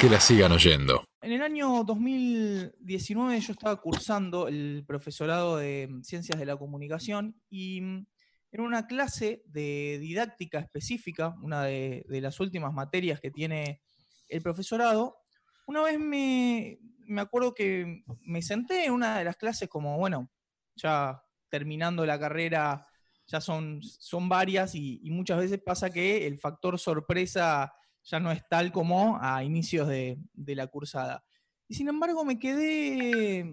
que la sigan oyendo. En el año 2019 yo estaba cursando el profesorado de Ciencias de la Comunicación y mm, en una clase de didáctica específica, una de, las últimas materias que tiene el profesorado, una vez me, me acuerdo que me senté en una de las clases como, bueno, ya terminando la carrera, ya son, son varias y, muchas veces pasa que el factor sorpresa ya no es tal como a inicios de, la cursada. Y sin embargo me quedé,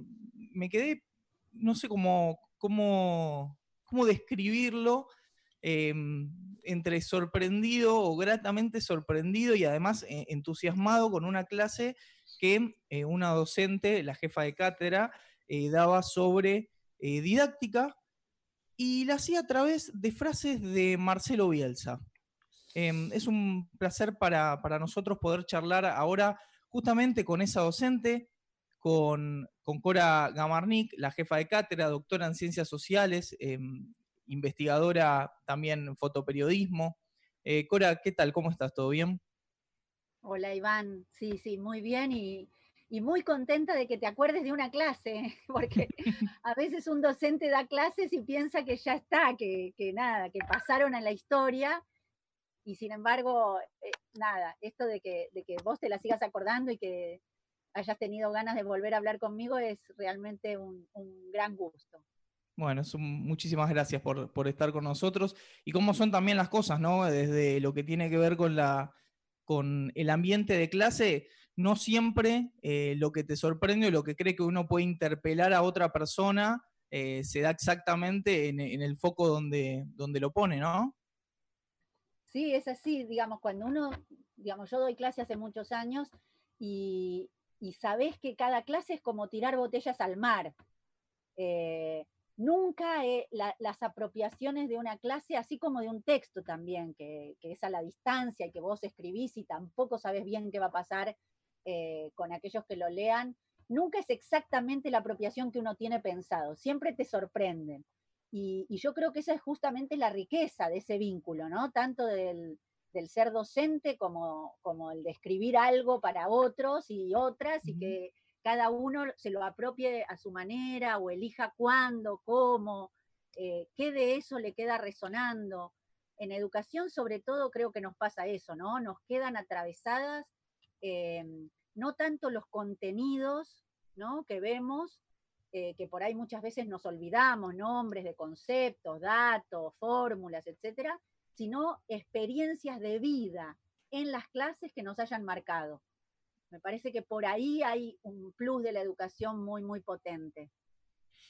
me quedé, no sé cómo, cómo, cómo describirlo, em, entre sorprendido o gratamente sorprendido y además eh, entusiasmado con una clase que eh, una docente, la jefa de cátedra, eh, daba sobre didáctica y la hacía a través de frases de Marcelo Bielsa. Em, es un placer para, nosotros poder charlar ahora justamente con esa docente, con, Cora Gamarnik, la jefa de cátedra, doctora en ciencias sociales, em, investigadora también en fotoperiodismo. Eh, Cora, ¿qué tal? ¿Cómo estás? ¿Todo bien? Hola Iván, sí, sí, muy bien y, muy contenta de que te acuerdes de una clase, porque a veces un docente da clases y piensa que ya está, que, nada, que pasaron a la historia y sin embargo, eh, nada, esto de que, de que vos te la sigas acordando y que hayas tenido ganas de volver a hablar conmigo es realmente un gran gusto. Bueno, muchísimas gracias por, estar con nosotros. Y cómo son también las cosas, ¿no? Desde lo que tiene que ver con, la, con el ambiente de clase, no siempre eh, lo que te sorprende o lo que cree que uno puede interpelar a otra persona eh, se da exactamente en, el foco donde, donde lo pone, ¿no? Sí, es así, digamos, cuando uno, digamos, yo doy clase hace muchos años y, y sabés que cada clase es como tirar botellas al mar. Eh, nunca las apropiaciones de una clase, así como de un texto también, que, es a la distancia y que vos escribís y tampoco sabes bien qué va a pasar eh, con aquellos que lo lean, nunca es exactamente la apropiación que uno tiene pensado, siempre te sorprenden. Y, yo creo que esa es justamente la riqueza de ese vínculo, ¿no? Tanto del, ser docente como, como el de escribir algo para otros y otras, y que cada uno se lo apropie a su manera o elija cuándo, cómo, eh, qué de eso le queda resonando. En educación, sobre todo, creo que nos pasa eso, ¿no? Nos quedan atravesadas em, no tanto los contenidos ¿no? que vemos, eh, que por ahí muchas veces nos olvidamos, nombres de conceptos, datos, fórmulas, etcétera, sino experiencias de vida en las clases que nos hayan marcado. Me parece que por ahí hay un plus de la educación muy, muy potente.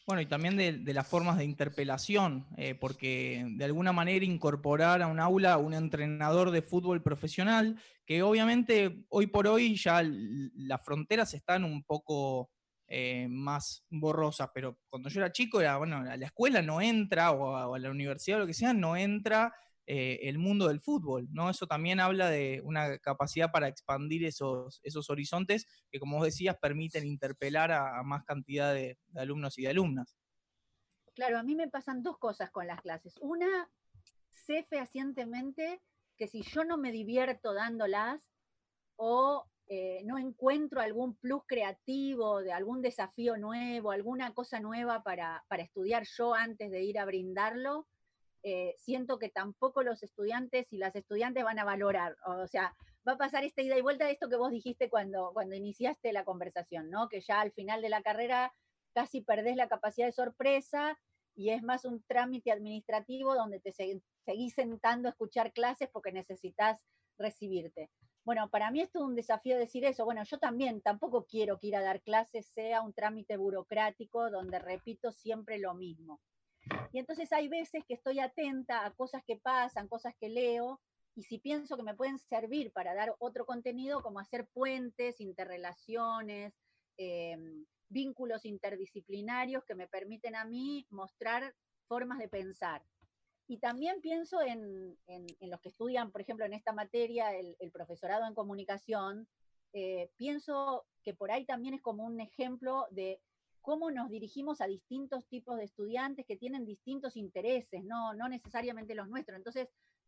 Bueno, y también de, las formas de interpelación, eh, porque de alguna manera incorporar a un aula un entrenador de fútbol profesional, que obviamente hoy por hoy ya las fronteras están un poco eh, más borrosas, pero cuando yo era chico era, bueno, a la escuela no entra, o a la universidad o lo que sea, no entra eh, el mundo del fútbol, ¿no? Eso también habla de una capacidad para expandir esos, esos horizontes que, como vos decías, permiten interpelar a, más cantidad de, alumnos y de alumnas. Claro, a mí me pasan dos cosas con las clases. Una, sé fehacientemente que si yo no me divierto dándolas o eh, no encuentro algún plus creativo, de algún desafío nuevo, alguna cosa nueva para, para estudiar yo antes de ir a brindarlo, eh, siento que tampoco los estudiantes y las estudiantes van a valorar. O sea, va a pasar esta ida y vuelta de esto que vos dijiste cuando, cuando iniciaste la conversación, ¿no? Que ya al final de la carrera casi perdés la capacidad de sorpresa y es más un trámite administrativo donde te seguís sentando a escuchar clases porque necesitas recibirte. Bueno, para mí esto es un desafío decir eso. Bueno, yo también tampoco quiero que ir a dar clases sea un trámite burocrático donde repito siempre lo mismo. Y entonces hay veces que estoy atenta a cosas que pasan, cosas que leo, y si pienso que me pueden servir para dar otro contenido, como hacer puentes, interrelaciones, em, vínculos interdisciplinarios que me permiten a mí mostrar formas de pensar. Y también pienso en, los que estudian, por ejemplo, en esta materia, el, profesorado en comunicación, eh, pienso que por ahí también es como un ejemplo de cómo nos dirigimos a distintos tipos de estudiantes que tienen distintos intereses, no, no necesariamente los nuestros. Entonces,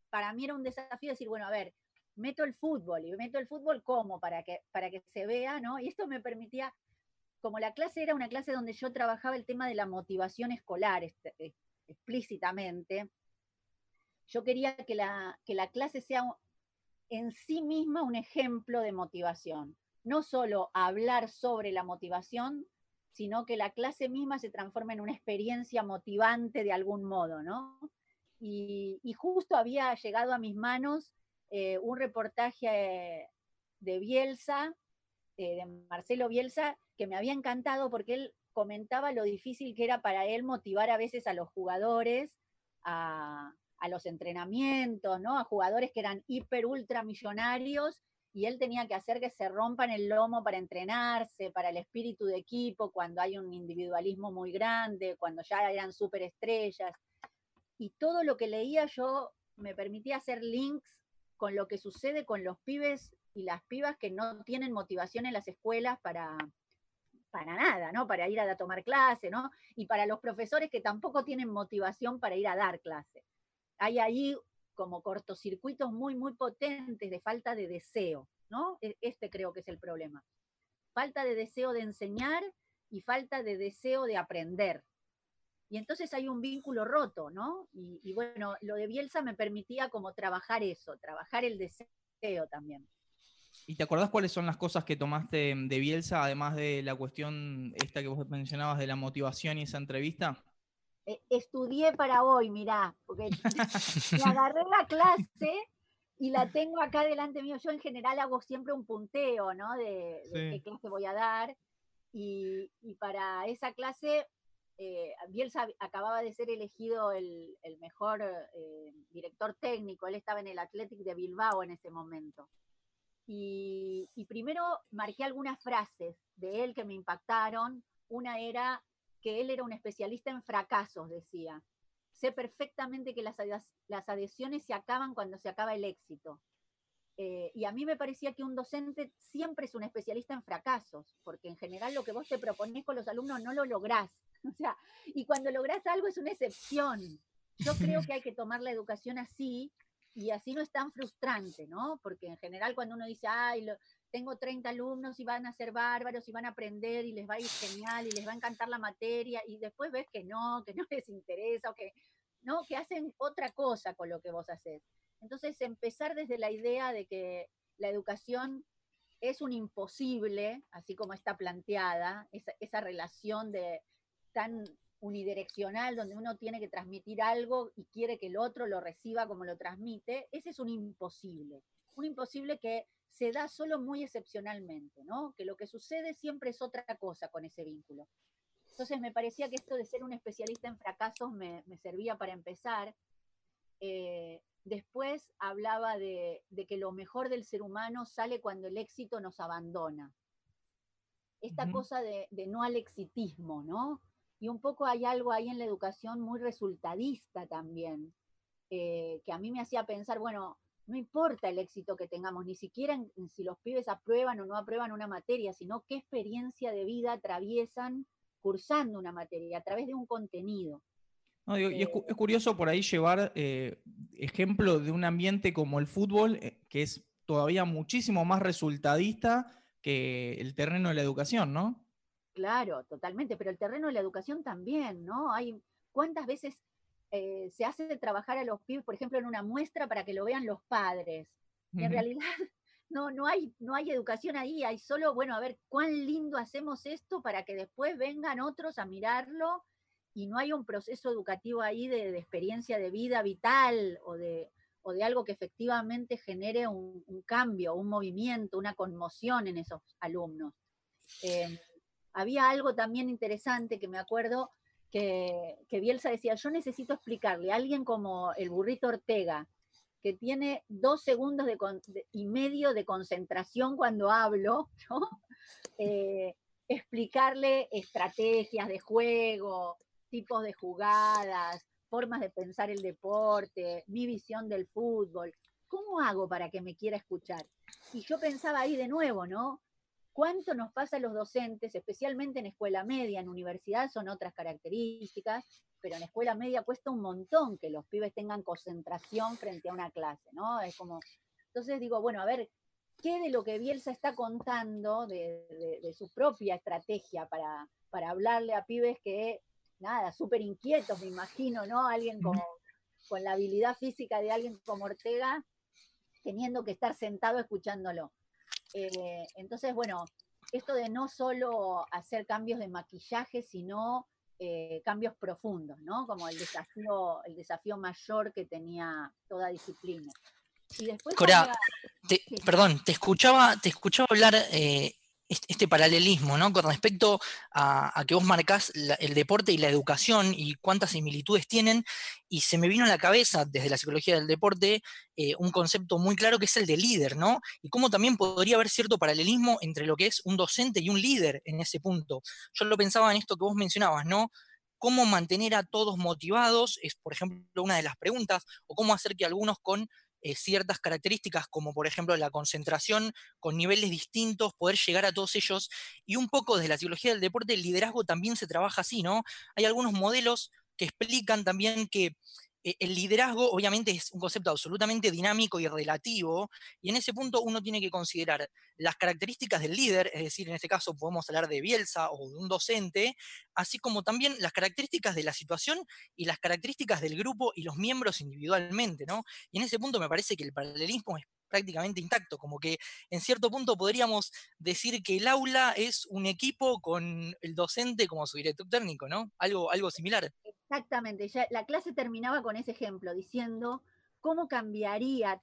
para mí era un desafío decir, bueno, a ver, meto el fútbol, y meto el fútbol como para que, para que se vea, ¿no? Y esto me permitía, como la clase era una clase donde yo trabajaba el tema de la motivación escolar este, eh, explícitamente, yo quería que la, que la clase sea en sí misma un ejemplo de motivación. No solo hablar sobre la motivación, sino que la clase misma se transforme en una experiencia motivante de algún modo, ¿no? Y, justo había llegado a mis manos eh, un reportaje de Bielsa, eh, de Marcelo Bielsa, que me había encantado porque él comentaba lo difícil que era para él motivar a veces a los jugadores a, a los entrenamientos, ¿no? A jugadores que eran hiper ultramillonarios y él tenía que hacer que se rompan el lomo para entrenarse, para el espíritu de equipo, cuando hay un individualismo muy grande, cuando ya eran superestrellas. Y todo lo que leía yo me permitía hacer links con lo que sucede con los pibes y las pibas que no tienen motivación en las escuelas para, para nada, ¿no? Para ir a tomar clase, ¿no? Y para los profesores que tampoco tienen motivación para ir a dar clase hay ahí como cortocircuitos muy, muy potentes de falta de deseo, ¿no? E, este creo que es el problema. Falta de deseo de enseñar y falta de deseo de aprender. Y entonces hay un vínculo roto, ¿no? Y, bueno, lo de Bielsa me permitía como trabajar eso, trabajar el deseo también. ¿Y te acordás cuáles son las cosas que tomaste de Bielsa, además de la cuestión esta que vos mencionabas de la motivación y esa entrevista? Eh, estudié para hoy, mirá, porque me agarré la clase y la tengo acá delante mío. Yo en general hago siempre un punteo, ¿no? De, qué clase voy a dar. Y, para esa clase, eh, Bielsa acababa de ser elegido el, mejor eh, director técnico. Él estaba en el Athletic de Bilbao en ese momento. y primero marqué algunas frases de él que me impactaron. Una era que él era un especialista en fracasos, decía. Sé perfectamente que las, adhesiones se acaban cuando se acaba el éxito. Eh, y a mí me parecía que un docente siempre es un especialista en fracasos, porque en general lo que vos te proponés con los alumnos no lo lográs. O sea, y cuando lográs algo es una excepción. Yo creo que hay que tomar la educación así y así no es tan frustrante, ¿no? Porque en general cuando uno dice, ay, lo, tengo 30 alumnos y van a ser bárbaros y van a aprender y les va a ir genial y les va a encantar la materia y después ves que no, que no les interesa o que no, que hacen otra cosa con lo que vos haces. Entonces, empezar desde la idea de que la educación es un imposible, así como está planteada, esa, esa relación de tan unidireccional donde uno tiene que transmitir algo y quiere que el otro lo reciba como lo transmite, ese es un imposible. Un imposible que se da solo muy excepcionalmente, ¿no? Que lo que sucede siempre es otra cosa con ese vínculo. Entonces me parecía que esto de ser un especialista en fracasos me, servía para empezar. Eh, después hablaba de, que lo mejor del ser humano sale cuando el éxito nos abandona. Esta cosa de, no al exitismo, ¿no? Y un poco hay algo ahí en la educación muy resultadista también, eh, que a mí me hacía pensar, bueno, no importa el éxito que tengamos, ni siquiera si los pibes aprueban o no aprueban una materia, sino qué experiencia de vida atraviesan cursando una materia a través de un contenido. y es, eh, curioso por ahí llevar eh, ejemplo de un ambiente como el fútbol, eh, que es todavía muchísimo más resultadista que el terreno de la educación, ¿no? Claro, totalmente, pero el terreno de la educación también, ¿no? Hay cuántas veces eh, se hace trabajar a los pibes, por ejemplo, en una muestra para que lo vean los padres. En realidad no, no, hay, no hay educación ahí, hay solo, bueno, a ver cuán lindo hacemos esto para que después vengan otros a mirarlo y no hay un proceso educativo ahí de, experiencia de vida vital o de, o de algo que efectivamente genere un, cambio, un movimiento, una conmoción en esos alumnos. Eh, había algo también interesante que me acuerdo, que, Bielsa decía, yo necesito explicarle a alguien como el burrito Ortega, que tiene dos segundos y medio de concentración cuando hablo, eh, explicarle estrategias de juego, tipos de jugadas, formas de pensar el deporte, mi visión del fútbol. ¿Cómo hago para que me quiera escuchar? Y yo pensaba ahí de nuevo, ¿no? ¿Cuánto nos pasa a los docentes, especialmente en escuela media, en universidad son otras características, pero en escuela media cuesta un montón que los pibes tengan concentración frente a una clase, ¿no? Es como, Entonces digo, bueno, a ver, ¿qué de lo que Bielsa está contando de, su propia estrategia para, para hablarle a pibes que, nada, súper inquietos, me imagino, ¿no? Alguien con, con la habilidad física de alguien como Ortega, teniendo que estar sentado escuchándolo. Eh, entonces, bueno, esto de no solo hacer cambios de maquillaje, sino eh, cambios profundos, ¿no? Como el desafío, el desafío mayor que tenía toda disciplina. Y después Cora, perdón, te escuchaba, te escuchaba hablar eh, este paralelismo, ¿no? Con respecto a, que vos marcás el deporte y la educación y cuántas similitudes tienen, y se me vino a la cabeza desde la psicología del deporte eh, un concepto muy claro que es el de líder, ¿no? Y cómo también podría haber cierto paralelismo entre lo que es un docente y un líder en ese punto. Yo lo pensaba en esto que vos mencionabas, ¿no? Cómo mantener a todos motivados es, por ejemplo, una de las preguntas, o cómo hacer que algunos con eh, ciertas características, como por ejemplo la concentración con niveles distintos, poder llegar a todos ellos. Y un poco desde la psicología del deporte, el liderazgo también se trabaja así, ¿no? Hay algunos modelos que explican también que el liderazgo obviamente es un concepto absolutamente dinámico y relativo, y en ese punto uno tiene que considerar las características del líder, es decir, en este caso podemos hablar de Bielsa o de un docente, así como también las características de la situación y las características del grupo y los miembros individualmente, ¿no? Y en ese punto me parece que el paralelismo es prácticamente intacto, como que en cierto punto podríamos decir que el aula es un equipo con el docente como su director técnico, ¿no? Algo, algo similar. Exactamente, ya la clase terminaba con ese ejemplo, diciendo cómo cambiaría,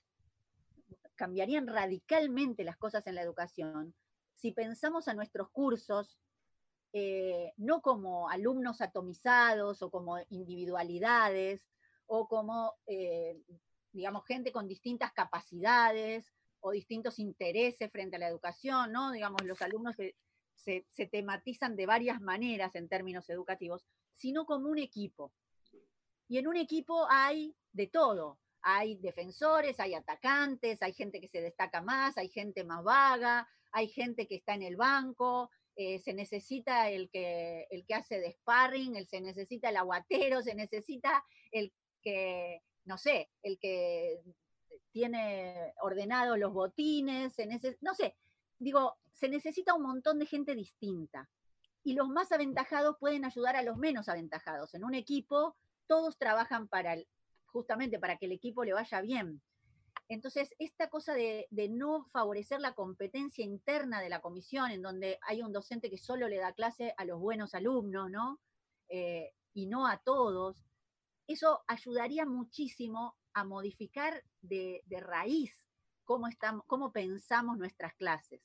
cambiarían radicalmente las cosas en la educación si pensamos a nuestros cursos eh, no como alumnos atomizados o como individualidades o como, eh, digamos, gente con distintas capacidades o distintos intereses frente a la educación, ¿no? Digamos, los alumnos se tematizan de varias maneras en términos educativos, sino como un equipo. Y en un equipo hay de todo. Hay defensores, hay atacantes, hay gente que se destaca más, hay gente más vaga, hay gente que está en el banco, eh, se necesita el que, el que hace de sparring, se necesita el aguatero, se necesita el que, no sé, el que tiene ordenados los botines, se no sé, digo, se necesita un montón de gente distinta y los más aventajados pueden ayudar a los menos aventajados. En un equipo todos trabajan para justamente para que el equipo le vaya bien. Entonces, esta cosa de, no favorecer la competencia interna de la comisión, en donde hay un docente que solo le da clase a los buenos alumnos, ¿no? Eh, y no a todos, eso ayudaría muchísimo a modificar de, raíz cómo, estamos, cómo pensamos nuestras clases.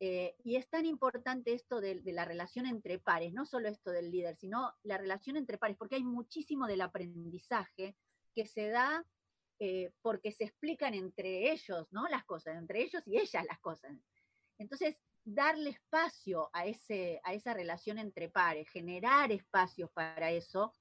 Eh, y es tan importante esto de, la relación entre pares, no solo esto del líder, sino la relación entre pares, porque hay muchísimo del aprendizaje que se da eh, porque se explican entre ellos, ¿no? Las cosas, entre ellos y ellas las cosas. Entonces, darle espacio a, ese, a esa relación entre pares, generar espacios para eso,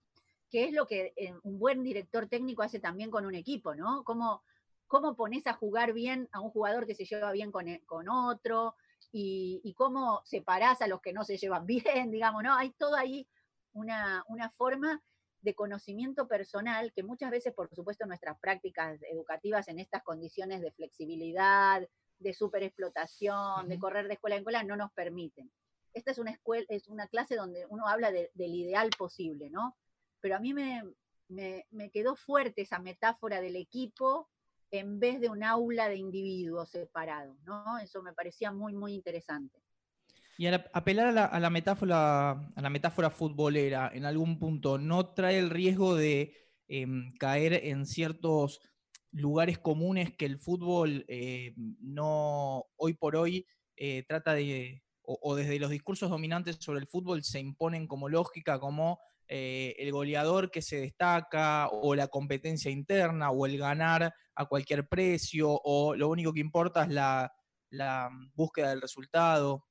que es lo que eh, un buen director técnico hace también con un equipo, ¿no? Cómo, cómo pones a jugar bien a un jugador que se lleva bien con, con otro, y, cómo separás a los que no se llevan bien, digamos, ¿no? Hay todo ahí una, forma de conocimiento personal que muchas veces, por supuesto, nuestras prácticas educativas en estas condiciones de flexibilidad, de superexplotación, de correr de escuela en escuela, no nos permiten. Esta es una, escuela, es una clase donde uno habla del ideal posible, ¿no? Pero a mí me, me quedó fuerte esa metáfora del equipo en vez de un aula de individuos separados, ¿no? Eso me parecía muy, muy interesante. Y apelar a la, metáfora, a la metáfora futbolera en algún punto, ¿no trae el riesgo de em, caer en ciertos lugares comunes que el fútbol eh, no hoy por hoy eh, trata de, o, desde los discursos dominantes sobre el fútbol se imponen como lógica, como eh, el goleador que se destaca, o la competencia interna, o el ganar a cualquier precio, o lo único que importa es la, búsqueda del resultado.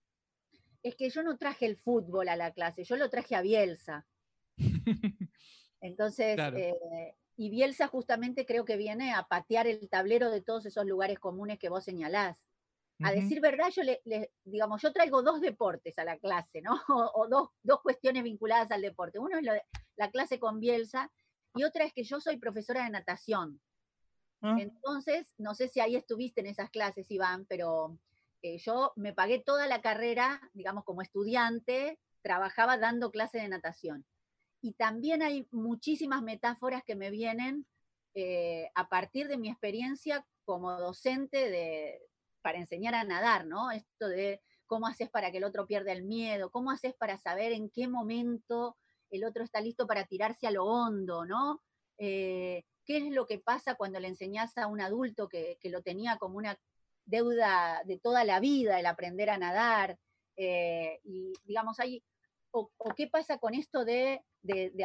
Es que yo no traje el fútbol a la clase, yo lo traje a Bielsa. Entonces, eh, y Bielsa justamente creo que viene a patear el tablero de todos esos lugares comunes que vos señalás. A decir verdad, yo le, digamos, yo traigo dos deportes a la clase, ¿no? O, dos, dos, cuestiones vinculadas al deporte. Uno es la clase con Bielsa y otra es que yo soy profesora de natación. Ah. Entonces, no sé si ahí estuviste en esas clases, Iván, pero eh, yo me pagué toda la carrera, digamos, como estudiante, trabajaba dando clase de natación. Y también hay muchísimas metáforas que me vienen eh, a partir de mi experiencia como docente de, para enseñar a nadar, ¿no? Esto de cómo haces para que el otro pierda el miedo, cómo haces para saber en qué momento el otro está listo para tirarse a lo hondo, ¿no? Eh, ¿Qué es lo que pasa cuando le enseñas a un adulto que, lo tenía como una deuda de toda la vida, el aprender a nadar? Eh, y digamos, hay, o, qué pasa con esto de,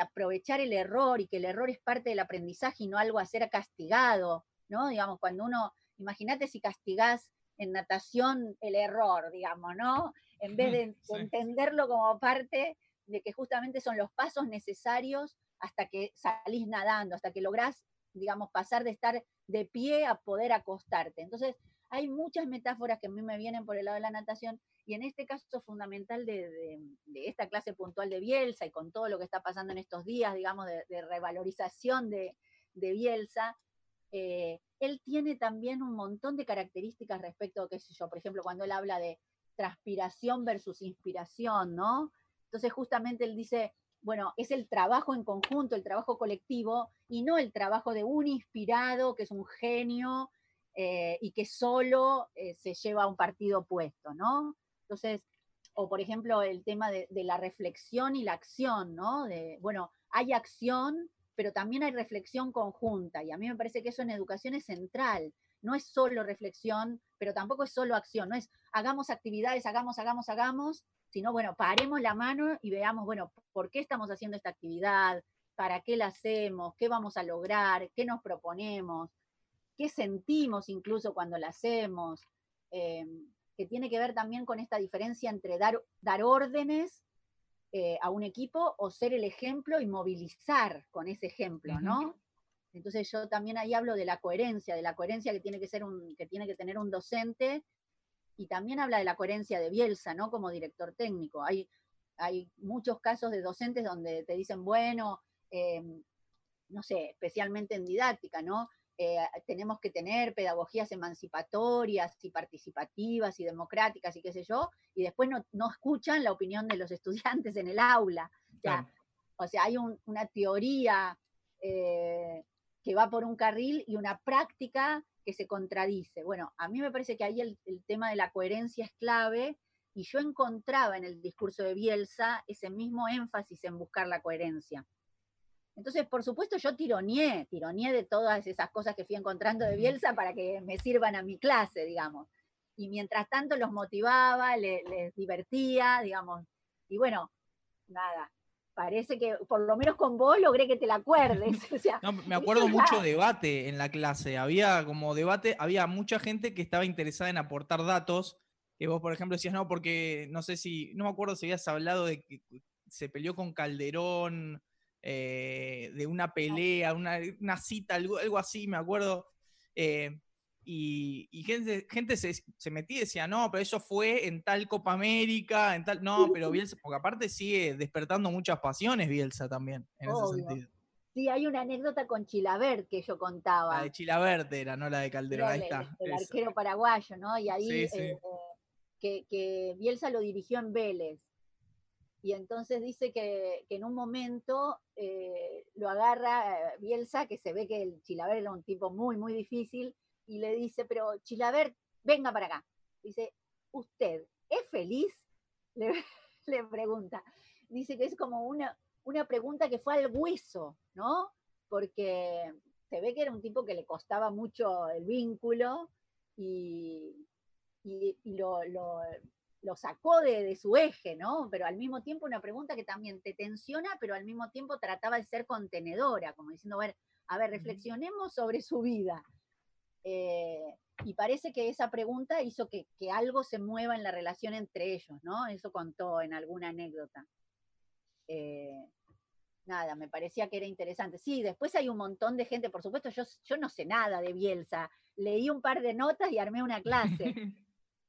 aprovechar el error y que el error es parte del aprendizaje y no algo a ser castigado, ¿no? Digamos, cuando uno, imagínate si castigás en natación el error, digamos, ¿no? En vez de entenderlo como parte de que justamente son los pasos necesarios hasta que salís nadando, hasta que lográs digamos, pasar de estar de pie a poder acostarte. Entonces, hay muchas metáforas que a mí me vienen por el lado de la natación y en este caso fundamental de, esta clase puntual de Bielsa y con todo lo que está pasando en estos días, digamos, de, revalorización de, Bielsa, eh, él tiene también un montón de características respecto, qué sé yo, por ejemplo, cuando él habla de transpiración versus inspiración, ¿no? Entonces justamente él dice, bueno, es el trabajo en conjunto, el trabajo colectivo, y no el trabajo de un inspirado que es un genio eh, y que solo eh, se lleva a un partido opuesto, ¿no? Entonces, o por ejemplo, el tema de, la reflexión y la acción, ¿no? Bueno, hay acción, pero también hay reflexión conjunta, y a mí me parece que eso en educación es central. No es solo reflexión, pero tampoco es solo acción, no es hagamos actividades, hagamos, hagamos, hagamos, sino, bueno, paremos la mano y veamos, bueno, ¿por qué estamos haciendo esta actividad? ¿Para qué la hacemos? ¿Qué vamos a lograr? ¿Qué nos proponemos? ¿Qué sentimos incluso cuando la hacemos? Eh, que tiene que ver también con esta diferencia entre dar, dar órdenes eh, a un equipo o ser el ejemplo y movilizar con ese ejemplo, ¿no? Entonces yo también ahí hablo de la coherencia, de la coherencia que tiene que ser un, que tiene que tener un docente y también habla de la coherencia de Bielsa, ¿no? Como director técnico. Hay, hay muchos casos de docentes donde te dicen, bueno, em, no sé, especialmente en didáctica, ¿no? Eh, tenemos que tener pedagogías emancipatorias y participativas y democráticas y qué sé yo, y después no, escuchan la opinión de los estudiantes en el aula. O sea, hay una teoría eh, que va por un carril y una práctica que se contradice. Bueno, a mí me parece que ahí el, tema de la coherencia es clave y yo encontraba en el discurso de Bielsa ese mismo énfasis en buscar la coherencia. Entonces, por supuesto, yo tironeé, tironeé de todas esas cosas que fui encontrando de Bielsa para que me sirvan a mi clase, digamos. Y mientras tanto los motivaba, les divertía, digamos. Y bueno, nada, parece que por lo menos con vos logré que te la acuerdes. me acuerdo mucho debate en la clase. Había como debate, había mucha gente que estaba interesada en aportar datos. Que vos, por ejemplo, decías, no, porque no sé si, no me acuerdo si habías hablado de que se peleó con Calderón, eh, de una pelea, una, cita, algo, algo, así, me acuerdo. Eh, y, gente, gente se, metía y decía, no, pero eso fue en tal Copa América, en tal. No, pero Bielsa, porque aparte sigue despertando muchas pasiones Bielsa también, en ese sentido. Sí, hay una anécdota con Chilabert que yo contaba. La de Chilabert era, no la de Calderón, ahí está. El, arquero paraguayo, ¿no? Y ahí eh, que, Bielsa lo dirigió en Vélez. Y entonces dice que, en un momento eh, lo agarra eh, Bielsa, que se ve que el Chilabert era un tipo muy, muy difícil, y le dice, pero Chilaver, venga para acá. Dice, ¿usted es feliz? Le, pregunta. Dice que es como una, una pregunta que fue al hueso, ¿no? Porque se ve que era un tipo que le costaba mucho el vínculo y, y, lo, sacó de, de, su eje, ¿no? Pero al mismo tiempo una pregunta que también te tensiona, pero al mismo tiempo trataba de ser contenedora, como diciendo, a ver, a ver, reflexionemos sobre su vida. Eh, y parece que esa pregunta hizo que, algo se mueva en la relación entre ellos, ¿no? Eso contó en alguna anécdota. Eh, nada, me parecía que era interesante. Sí, después hay un montón de gente, por supuesto, yo, yo no sé nada de Bielsa, leí un par de notas y armé una clase,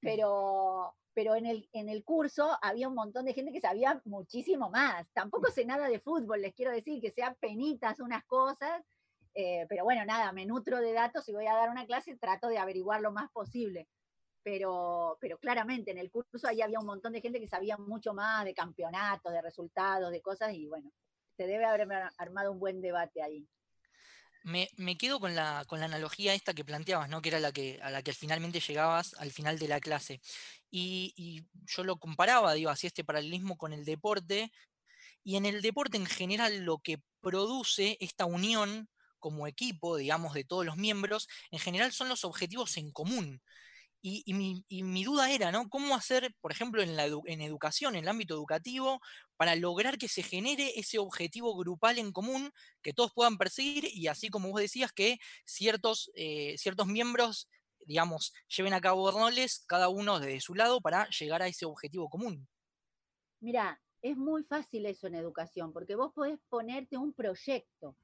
pero, pero en, el, en el curso había un montón de gente que sabía muchísimo más. Tampoco sé nada de fútbol, les quiero decir, que sean penitas unas cosas Eh, pero bueno, nada, me nutro de datos y voy a dar una clase, trato de averiguar lo más posible. Pero, pero claramente en el curso ahí había un montón de gente que sabía mucho más de campeonatos, de resultados, de cosas, y bueno, se debe haber armado un buen debate ahí. Me, quedo con la, con la, analogía esta que planteabas, ¿no? que era la que, a la que finalmente llegabas al final de la clase. Y, y, yo lo comparaba, digo, así este paralelismo con el deporte. Y en el deporte en general lo que produce esta unión como equipo, digamos, de todos los miembros, en general son los objetivos en común. Y, mi, duda era, ¿no? ¿Cómo hacer, por ejemplo, en, educación, en el ámbito educativo, para lograr que se genere ese objetivo grupal en común que todos puedan perseguir y así como vos decías, que ciertos, eh, ciertos miembros, digamos, lleven a cabo roles, cada uno desde su lado, para llegar a ese objetivo común? Mira, es muy fácil eso en educación, porque vos podés ponerte un proyecto,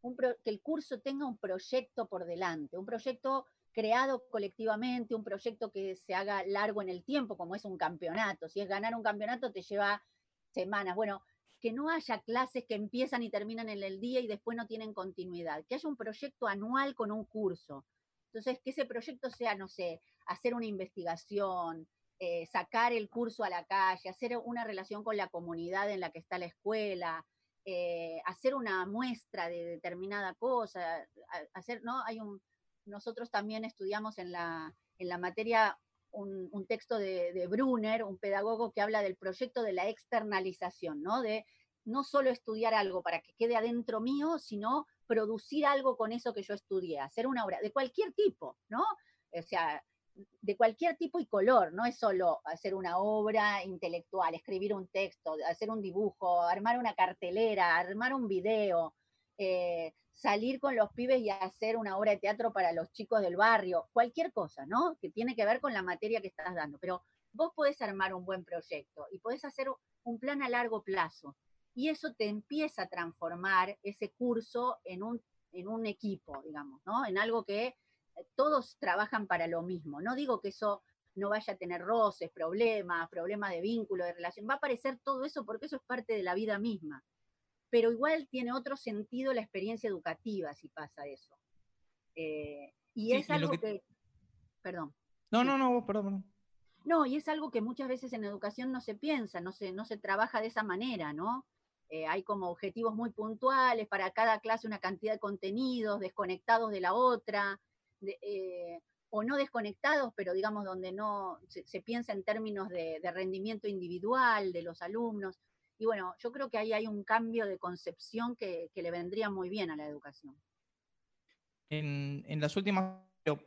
que el curso tenga un proyecto por delante, un proyecto creado colectivamente, un proyecto que se haga largo en el tiempo, como es un campeonato. Si es ganar un campeonato, te lleva semanas. Bueno, que no haya clases que empiezan y terminan en el día y después no tienen continuidad, que haya un proyecto anual con un curso. Entonces, que ese proyecto sea, no sé, hacer una investigación, eh, sacar el curso a la calle, hacer una relación con la comunidad en la que está la escuela, eh, hacer una muestra de determinada cosa, hacer, ¿no? Hay un, nosotros también estudiamos en la, en la materia un, texto de, Brunner, un pedagogo que habla del proyecto de la externalización, ¿no? De no solo estudiar algo para que quede adentro mío, sino producir algo con eso que yo estudié, hacer una obra de cualquier tipo, ¿no? O sea, de cualquier tipo y color, no es solo hacer una obra intelectual, escribir un texto, hacer un dibujo, armar una cartelera, armar un video, eh, salir con los pibes y hacer una obra de teatro para los chicos del barrio, cualquier cosa, ¿no? Que tiene que ver con la materia que estás dando. Pero vos podés armar un buen proyecto y podés hacer un plan a largo plazo. Y eso te empieza a transformar ese curso en un, en un equipo, digamos, ¿no? En algo que todos trabajan para lo mismo. No digo que eso no vaya a tener roces, problemas, problemas de vínculo, de relación. Va a aparecer todo eso porque eso es parte de la vida misma pero igual tiene otro sentido la experiencia educativa si pasa eso. Eh, y es algo que... Perdón. No, no, no, perdón, No, y es algo que muchas veces en educación no se piensa, no se, no se trabaja de esa manera, ¿no? Eh, hay como objetivos muy puntuales, para cada clase una cantidad de contenidos desconectados de la otra, eh, o no desconectados, pero digamos donde no se, piensa en términos de, rendimiento individual de los alumnos. Y bueno, yo creo que ahí hay un cambio de concepción que, le vendría muy bien a la educación. En, las últimas,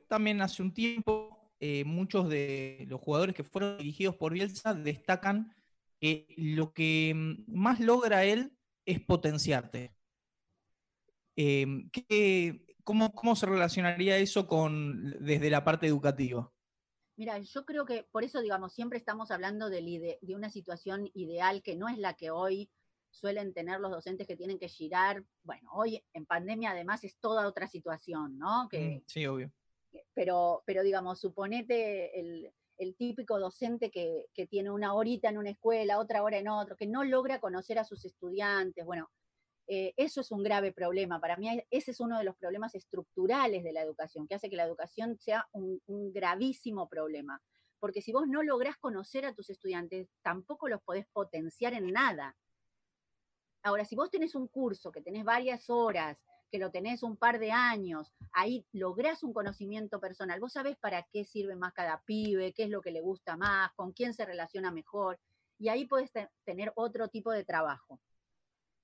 también hace un tiempo, eh, muchos de los jugadores que fueron dirigidos por Bielsa destacan que lo que mm, más logra él es potenciarte. Em, cómo, ¿Cómo se relacionaría eso con, desde la parte educativa? Mira, yo creo que por eso, digamos, siempre estamos hablando de, de, una situación ideal que no es la que hoy suelen tener los docentes que tienen que girar. Bueno, hoy en pandemia además es toda otra situación, ¿no? Que, mm, sí, obvio. Pero, pero digamos, suponete el, el típico docente que, que, tiene una horita en una escuela, otra hora en otro, que no logra conocer a sus estudiantes. Bueno, eh, eso es un grave problema. Para mí ese es uno de los problemas estructurales de la educación, que hace que la educación sea un, gravísimo problema. Porque si vos no lográs conocer a tus estudiantes, tampoco los podés potenciar en nada. Ahora, si vos tenés un curso que tenés varias horas, que lo tenés un par de años, ahí lográs un conocimiento personal, vos sabés para qué sirve más cada pibe, qué es lo que le gusta más, con quién se relaciona mejor, y ahí podés tener otro tipo de trabajo.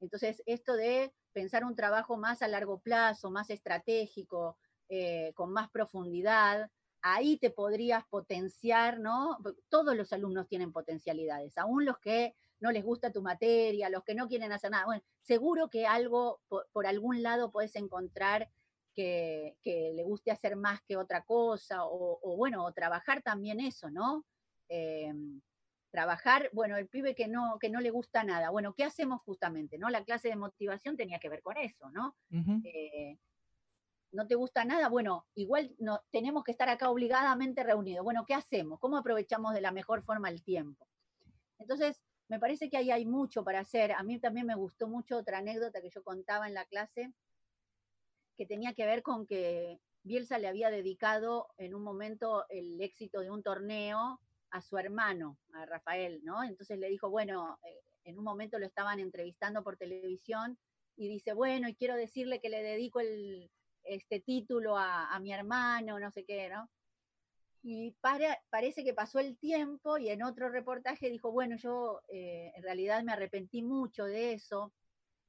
Entonces, esto de pensar un trabajo más a largo plazo, más estratégico, eh, con más profundidad, ahí te podrías potenciar, ¿no? Todos los alumnos tienen potencialidades, aún los que no les gusta tu materia, los que no quieren hacer nada. Bueno, seguro que algo, por, algún lado puedes encontrar que, le guste hacer más que otra cosa, o, bueno, o trabajar también eso, ¿no? Em, trabajar, bueno, el pibe que no, que no le gusta nada. Bueno, ¿qué hacemos justamente? ¿no? La clase de motivación tenía que ver con eso, ¿no? Eh, no te gusta nada, bueno, igual no, tenemos que estar acá obligadamente reunidos. Bueno, ¿qué hacemos? ¿Cómo aprovechamos de la mejor forma el tiempo? Entonces, me parece que ahí hay mucho para hacer. A mí también me gustó mucho otra anécdota que yo contaba en la clase, que tenía que ver con que Bielsa le había dedicado en un momento el éxito de un torneo a su hermano, a Rafael, ¿no? Entonces le dijo, bueno, eh, en un momento lo estaban entrevistando por televisión y dice, bueno, y quiero decirle que le dedico este título a, mi hermano, no sé qué, ¿no? Y parece que pasó el tiempo y en otro reportaje dijo, bueno, yo eh, en realidad me arrepentí mucho de eso,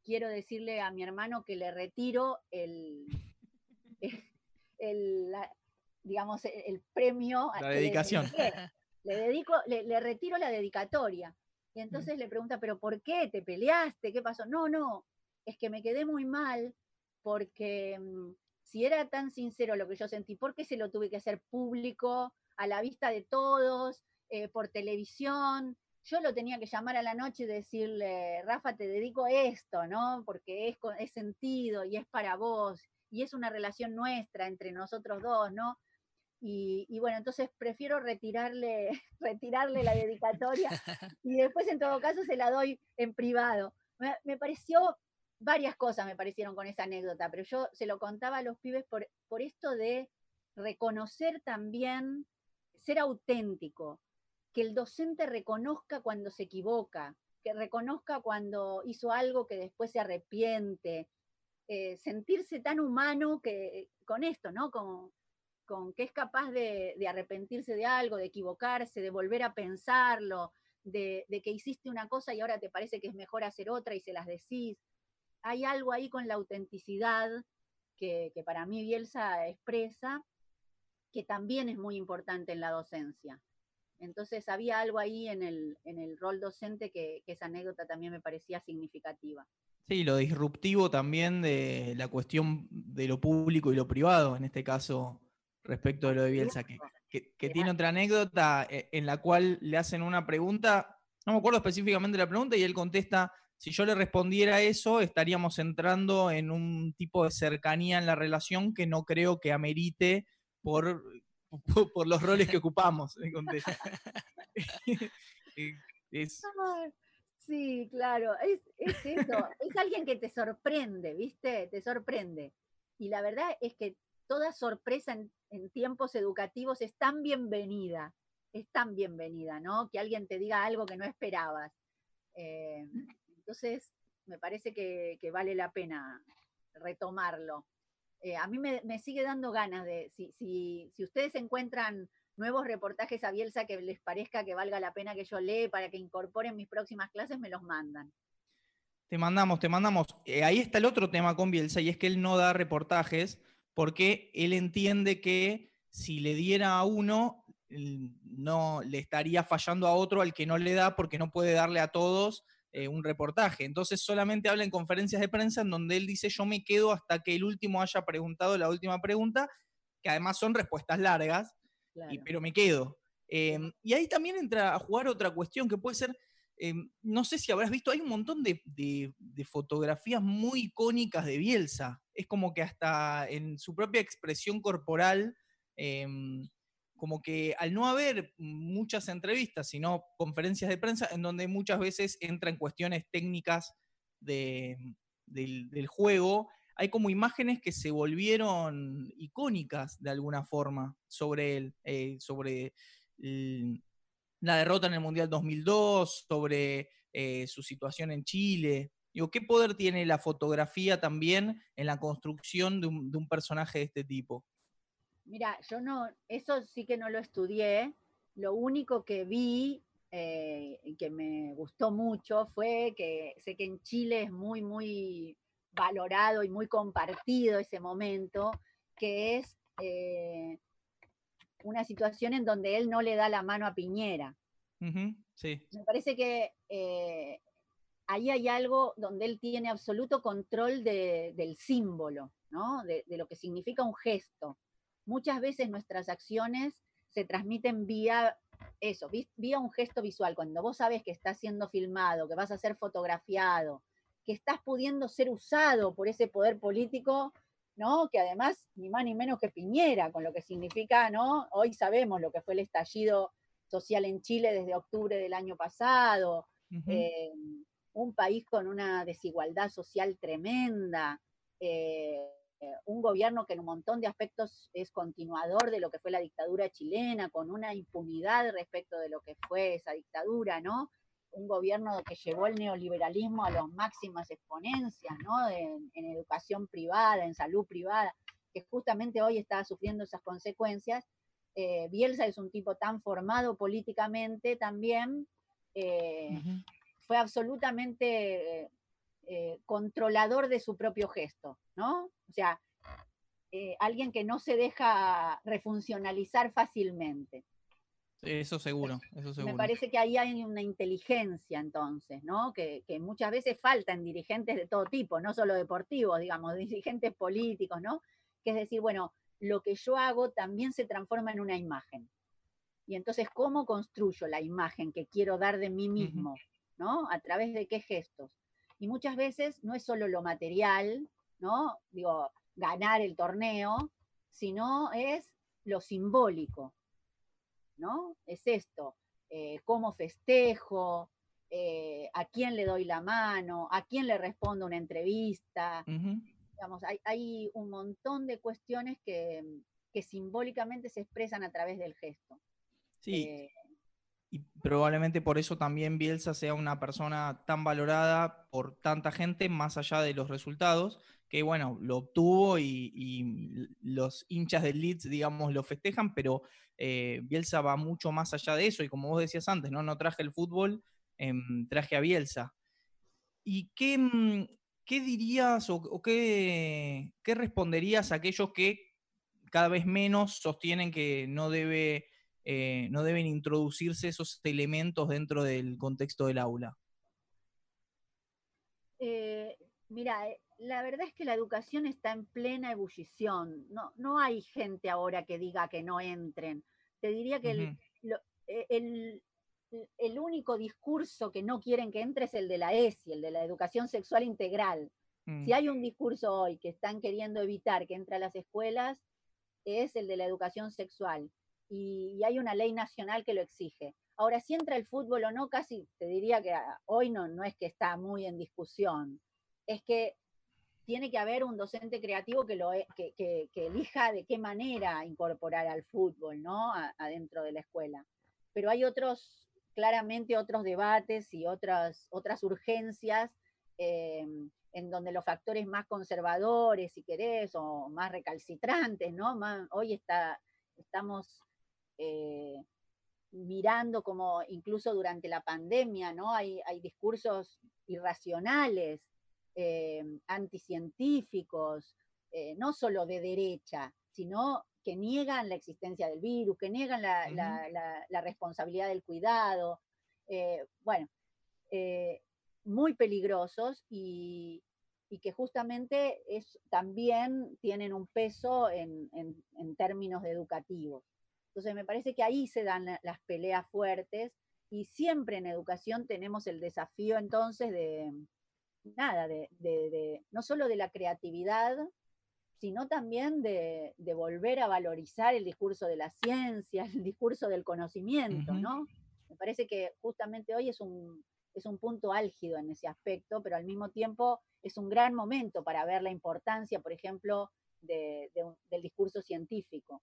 quiero decirle a mi hermano que le retiro el, el, digamos, el premio. La dedicación. Le, dedico, le, retiro la dedicatoria. Y mm. entonces le pregunta, ¿pero por qué? ¿Te peleaste? ¿Qué pasó? No, no, es que me quedé muy mal porque mm, si era tan sincero lo que yo sentí, ¿por qué se lo tuve que hacer público, a la vista de todos, eh, por televisión? Yo lo tenía que llamar a la noche y decirle, Rafa, te dedico esto, ¿no? Porque es, es sentido y es para vos y es una relación nuestra entre nosotros dos, ¿no? Y, bueno, entonces prefiero retirarle, retirarle la dedicatoria y después en todo caso se la doy en privado. Me, pareció, varias cosas me parecieron con esa anécdota, pero yo se lo contaba a los pibes por, por esto de reconocer también, ser auténtico, que el docente reconozca cuando se equivoca, que reconozca cuando hizo algo que después se arrepiente, eh, sentirse tan humano que, con esto, ¿no? Con, con que es capaz de, arrepentirse de algo, de equivocarse, de volver a pensarlo, de, que hiciste una cosa y ahora te parece que es mejor hacer otra y se las decís. Hay algo ahí con la autenticidad que, para mí Bielsa expresa, que también es muy importante en la docencia. Entonces había algo ahí en el, en el rol docente que, que esa anécdota también me parecía significativa. Sí, lo disruptivo también de la cuestión de lo público y lo privado, en este caso respecto de lo de Bielsa, que, tiene otra anécdota eh, en la cual le hacen una pregunta, no me acuerdo específicamente la pregunta, y él contesta, si yo le respondiera eso, estaríamos entrando en un tipo de cercanía en la relación que no creo que amerite por, por, los roles que ocupamos. es, Sí, claro, es, eso, es alguien que te sorprende, ¿viste? Te sorprende. Y la verdad es que toda sorpresa en, tiempos educativos es tan bienvenida, es tan bienvenida, ¿no? Que alguien te diga algo que no esperabas. Eh, entonces, me parece que, vale la pena retomarlo. Eh, a mí me, sigue dando ganas de, si, si, si ustedes encuentran nuevos reportajes a Bielsa que les parezca que valga la pena que yo lee para que incorporen mis próximas clases, me los mandan. Te mandamos, te mandamos. Eh, ahí está el otro tema con Bielsa y es que él no da reportajes porque él entiende que si le diera a uno, no le estaría fallando a otro al que no le da porque no puede darle a todos eh, un reportaje. Entonces solamente habla en conferencias de prensa en donde él dice yo me quedo hasta que el último haya preguntado la última pregunta, que además son respuestas largas, pero me quedo. Em, y ahí también entra a jugar otra cuestión que puede ser, em, no sé si habrás visto, hay un montón de, fotografías muy icónicas de Bielsa. Es como que hasta en su propia expresión corporal, em, como que al no haber muchas entrevistas, sino conferencias de prensa, en donde muchas veces entran cuestiones técnicas del, juego, hay como imágenes que se volvieron icónicas de alguna forma sobre él, eh, sobre la derrota en el Mundial 2002, sobre eh, su situación en Chile. Digo, ¿qué poder tiene la fotografía también en la construcción de un, personaje de este tipo? Mira, yo no, eso sí que no lo estudié. Lo único que vi eh, que me gustó mucho fue que sé que en Chile es muy, muy valorado y muy compartido ese momento, que es eh, una situación en donde él no le da la mano a Piñera. Me parece que eh, ahí hay algo donde él tiene absoluto control del símbolo, ¿no? de, lo que significa un gesto. Muchas veces nuestras acciones se transmiten vía eso, vía un gesto visual. Cuando vos sabes que estás siendo filmado, que vas a ser fotografiado, que estás pudiendo ser usado por ese poder político, ¿no? Que además, ni más ni menos que Piñera, con lo que significa, ¿no? Hoy sabemos lo que fue el estallido social en Chile desde octubre del año pasado, eh, un país con una desigualdad social tremenda, eh, un gobierno que en un montón de aspectos es continuador de lo que fue la dictadura chilena, con una impunidad respecto de lo que fue esa dictadura, ¿no? Un gobierno que llevó el neoliberalismo a las máximas exponencias, ¿no? En, educación privada, en salud privada, que justamente hoy está sufriendo esas consecuencias. Eh, Bielsa es un tipo tan formado políticamente también, eh, fue absolutamente eh, controlador de su propio gesto, ¿no? O sea, alguien que no se deja refuncionalizar fácilmente. Eso seguro, eso seguro. Me parece que ahí hay una inteligencia entonces, ¿no? Que, muchas veces falta en dirigentes de todo tipo, no solo deportivos, digamos, dirigentes políticos, ¿no? Que es decir, bueno, lo que yo hago también se transforma en una imagen. Y entonces, ¿cómo construyo la imagen que quiero dar de mí mismo? ¿No? ¿A través de qué gestos? Y muchas veces no es solo lo material, ¿no? Digo, ganar el torneo, sino es lo simbólico, ¿no? Es esto, eh, cómo festejo, eh, a quién le doy la mano, a quién le respondo una entrevista. Digamos, hay, un montón de cuestiones que, simbólicamente se expresan a través del gesto. Sí. Eh, y probablemente por eso también Bielsa sea una persona tan valorada por tanta gente, más allá de los resultados, que bueno, lo obtuvo y, los hinchas del Leeds, digamos, lo festejan, pero eh, Bielsa va mucho más allá de eso, y como vos decías antes, no, no traje el fútbol, em, traje a Bielsa. ¿Y qué, mm, qué dirías o, qué, qué responderías a aquellos que cada vez menos sostienen que no debe eh, no deben introducirse esos elementos dentro del contexto del aula? Eh, mira, eh, la verdad es que la educación está en plena ebullición. No, no hay gente ahora que diga que no entren. Te diría que el, el, único discurso que no quieren que entre es el de la ESI, el de la educación sexual integral. Si mm. hay un discurso hoy que están queriendo evitar que entre a las escuelas, es el de la educación sexual y, hay una ley nacional que lo exige. Ahora, si entra el fútbol o no, casi te diría que ah, hoy no, no es que está muy en discusión, es que tiene que haber un docente creativo que, lo, e, que, elija de qué manera incorporar al fútbol, ¿no? adentro de la escuela. Pero hay otros, claramente otros debates y otras, otras urgencias eh, en donde los factores más conservadores, si querés, o más recalcitrantes, ¿no? hoy está, estamos eh, mirando como incluso durante la pandemia, ¿no? Hay, discursos irracionales, eh, anticientíficos, eh, no solo de derecha, sino que niegan la existencia del virus, que niegan la, responsabilidad del cuidado. bueno, muy peligrosos y, que justamente es, también tienen un peso en términos educativos. Entonces me parece que ahí se dan las peleas fuertes y siempre en educación tenemos el desafío entonces de, nada, de, no solo de la creatividad, sino también de, volver a valorizar el discurso de la ciencia, el discurso del conocimiento, ¿no? Me parece que justamente hoy es un, es un punto álgido en ese aspecto, pero al mismo tiempo es un gran momento para ver la importancia, por ejemplo, del discurso científico.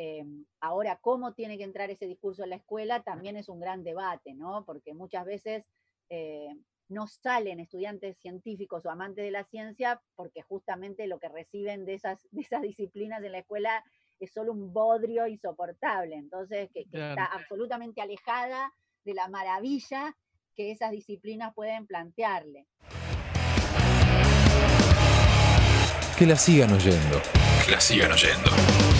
Eh, ahora, cómo tiene que entrar ese discurso en la escuela también es un gran debate, ¿no? Porque muchas veces eh, no salen estudiantes científicos o amantes de la ciencia porque justamente lo que reciben de esas, de esas disciplinas en la escuela es solo un bodrio insoportable. Entonces, que, está absolutamente alejada de la maravilla que esas disciplinas pueden plantearle. Que la sigan oyendo. Que la sigan oyendo.